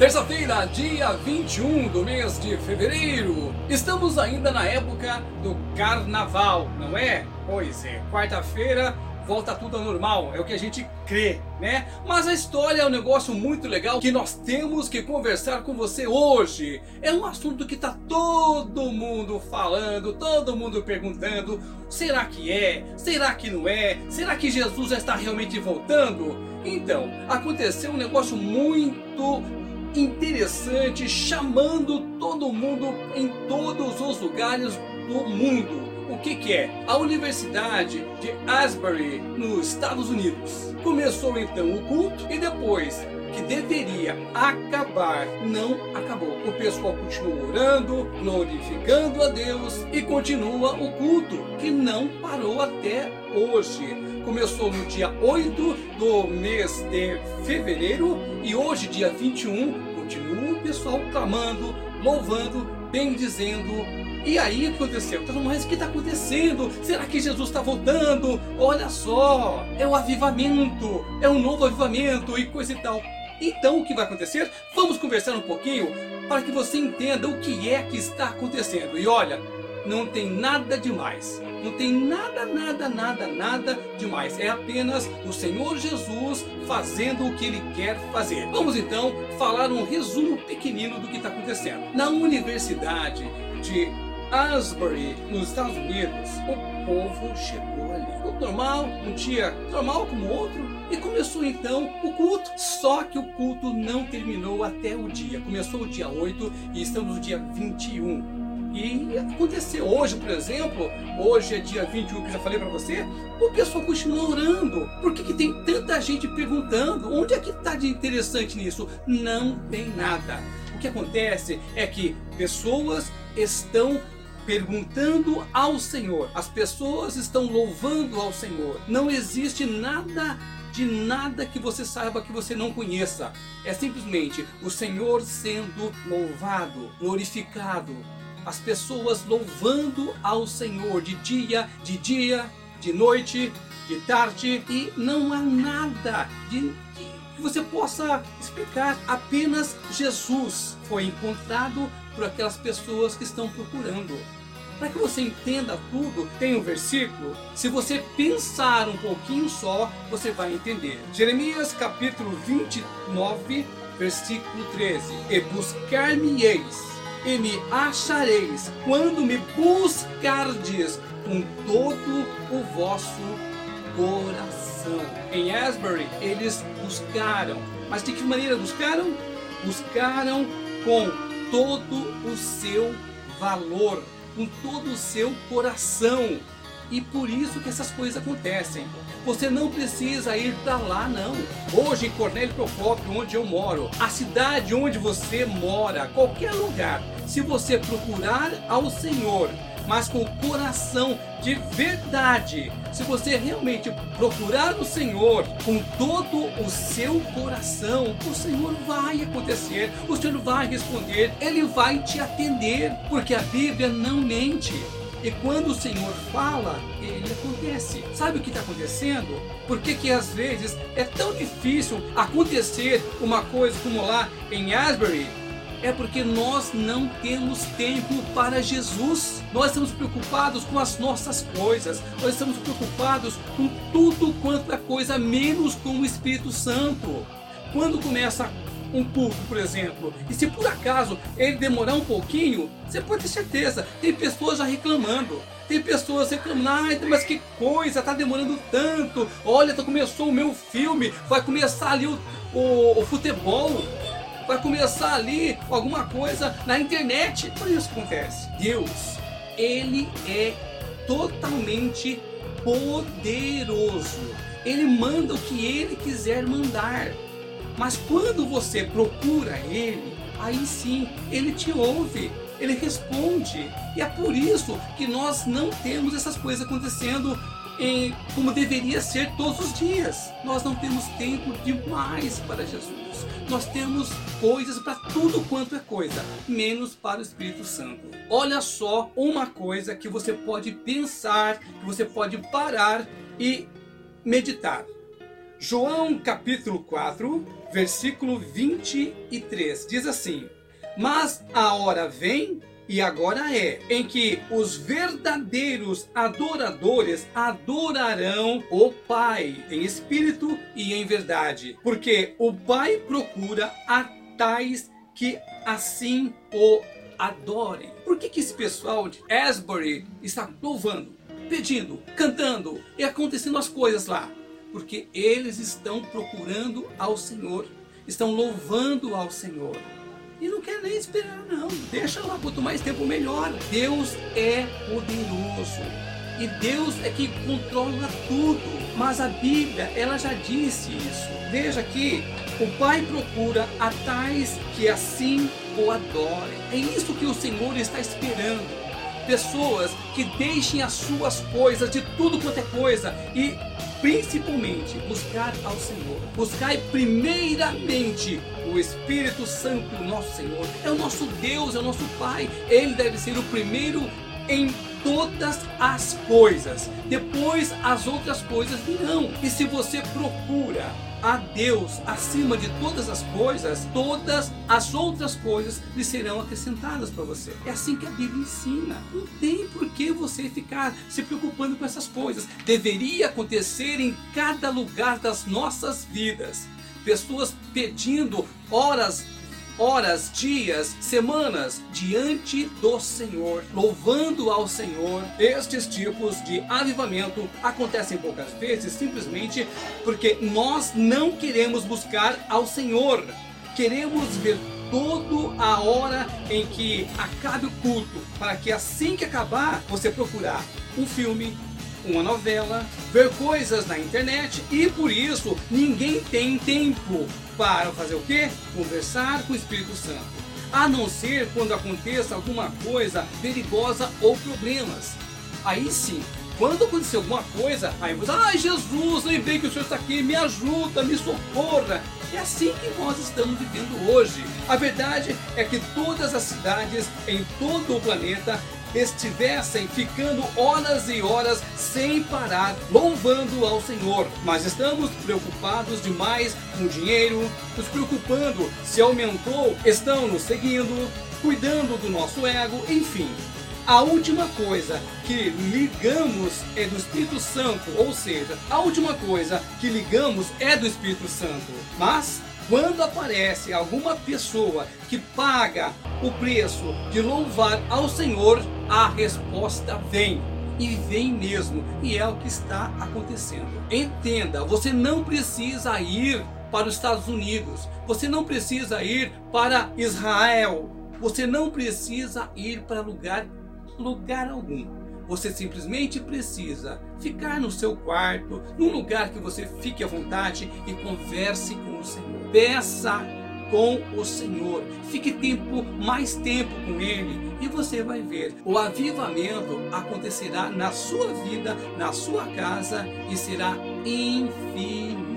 Terça-feira, dia 21 do mês de fevereiro. Estamos ainda na época do carnaval, não é? Pois é, quarta-feira volta tudo ao normal, é o que a gente crê, né? Mas a história é um negócio muito legal que nós temos que conversar com você hoje. É um assunto que tá todo mundo falando, todo mundo perguntando: será que é? Será que não é? Será que Jesus já está realmente voltando? Então, aconteceu um negócio muito interessante, chamando todo mundo em todos os lugares do mundo. O que, que é? A Universidade de Asbury, nos Estados Unidos. Começou então o culto e depois que deveria acabar, não acabou. O pessoal continua orando, glorificando a Deus e continua o culto, que não parou até hoje. Começou no dia 8 do mês de fevereiro e hoje, dia 21, continua o pessoal clamando, louvando, bendizendo e aí o que aconteceu? Todo mundo, o que está acontecendo? Será que Jesus está voltando? Olha só, é o avivamento, é um novo avivamento e coisa e tal. Então o que vai acontecer? Vamos conversar um pouquinho para que você entenda o que é que está acontecendo. E olha, não tem nada demais. Não tem nada, nada, nada, nada demais. É apenas o Senhor Jesus fazendo o que Ele quer fazer. Vamos então falar um resumo pequenino do que está acontecendo. Na Universidade de Asbury, nos Estados Unidos, o povo chegou ali. O normal, um dia normal como outro, e começou então o culto. Só que o culto não terminou até o dia. Começou o dia 8 e estamos no dia 21. E aconteceu hoje, por exemplo, hoje é dia 21 que já falei para você, o pessoal continua orando. Por que, que tem tanta gente perguntando? Onde é que está de interessante nisso? Não tem nada. O que acontece é que pessoas estão perguntando ao Senhor. As pessoas estão louvando ao Senhor. Não existe nada de nada que você saiba que você não conheça. É simplesmente o Senhor sendo louvado, glorificado. As pessoas louvando ao Senhor de dia, de dia, de noite, de tarde e não há nada de que você possa explicar. Apenas Jesus foi encontrado por aquelas pessoas que estão procurando. Para que você entenda tudo, tem um versículo. Se você pensar um pouquinho só, você vai entender. Jeremias capítulo 29, versículo 13. E buscar-me-eis, e me achareis, quando me buscardes com todo o vosso coração. Em Asbury, eles buscaram. Mas de que maneira buscaram? Buscaram com todo o seu valor, com todo o seu coração. E por isso que essas coisas acontecem. Você não precisa ir para lá não. Hoje em Cornélio Procópio, onde eu moro, a cidade onde você mora, qualquer lugar, se você procurar ao Senhor mas com o coração de verdade. Se você realmente procurar o Senhor com todo o seu coração, o Senhor vai acontecer, o Senhor vai responder, Ele vai te atender, porque a Bíblia não mente. E quando o Senhor fala, ele acontece. Sabe o que está acontecendo? Por que, que às vezes é tão difícil acontecer uma coisa como lá em Asbury? é porque nós não temos tempo para Jesus. Nós estamos preocupados com as nossas coisas, nós estamos preocupados com tudo quanto é coisa, menos com o Espírito Santo. Quando começa um culto, por exemplo, e se por acaso ele demorar um pouquinho, você pode ter certeza, tem pessoas já reclamando. Tem pessoas reclamando, ah, mas que coisa, tá demorando tanto. Olha, tá começou o meu filme, vai começar ali o, o, o futebol vai começar ali alguma coisa na internet. Por isso que acontece. Deus, ele é totalmente poderoso. Ele manda o que ele quiser mandar. Mas quando você procura ele, aí sim ele te ouve, ele responde. E é por isso que nós não temos essas coisas acontecendo em, como deveria ser todos os dias. Nós não temos tempo demais para Jesus. Nós temos coisas para tudo quanto é coisa, menos para o Espírito Santo. Olha só uma coisa que você pode pensar, que você pode parar e meditar. João capítulo 4, versículo 23 diz assim: Mas a hora vem e agora é, em que os verdadeiros adoradores adorarão o Pai em espírito e em verdade, porque o Pai procura a tais que assim o adorem. Por que, que esse pessoal de Asbury está louvando, pedindo, cantando e acontecendo as coisas lá? Porque eles estão procurando ao Senhor, estão louvando ao Senhor. E não quer nem esperar, não. Deixa lá, quanto mais tempo melhor. Deus é poderoso. E Deus é que controla tudo. Mas a Bíblia, ela já disse isso. Veja que o Pai procura a tais que assim o adorem. É isso que o Senhor está esperando. Pessoas que deixem as suas coisas, de tudo quanto é coisa, e principalmente buscar ao Senhor. Buscai primeiramente o Espírito Santo, nosso Senhor. É o nosso Deus, é o nosso Pai. Ele deve ser o primeiro em todas as coisas. Depois as outras coisas virão. E se você procura a Deus acima de todas as coisas, todas as outras coisas lhe serão acrescentadas para você. É assim que a Bíblia ensina. Não tem por que você ficar se preocupando com essas coisas. Deveria acontecer em cada lugar das nossas vidas. Pessoas pedindo horas horas, dias, semanas diante do Senhor, louvando ao Senhor. Estes tipos de avivamento acontecem poucas vezes simplesmente porque nós não queremos buscar ao Senhor. Queremos ver toda a hora em que acabe o culto, para que assim que acabar, você procurar um filme, uma novela, ver coisas na internet e por isso ninguém tem tempo para fazer o que? Conversar com o Espírito Santo. A não ser quando aconteça alguma coisa perigosa ou problemas. Aí sim, quando acontecer alguma coisa, aí você, ai Jesus, lembrei que o Senhor está aqui, me ajuda, me socorra. É assim que nós estamos vivendo hoje. A verdade é que todas as cidades em todo o planeta estivessem ficando horas e horas sem parar, louvando ao Senhor. Mas estamos preocupados demais com o dinheiro, nos preocupando se aumentou, estão nos seguindo, cuidando do nosso ego, enfim. A última coisa que ligamos é do Espírito Santo, ou seja, a última coisa que ligamos é do Espírito Santo. Mas quando aparece alguma pessoa que paga o preço de louvar ao Senhor, a resposta vem. E vem mesmo, e é o que está acontecendo. Entenda, você não precisa ir para os Estados Unidos, você não precisa ir para Israel, você não precisa ir para lugar, lugar algum. Você simplesmente precisa ficar no seu quarto, num lugar que você fique à vontade e converse com o Senhor. Peça com o Senhor. Fique tempo, mais tempo com Ele e você vai ver. O avivamento acontecerá na sua vida, na sua casa e será infinito.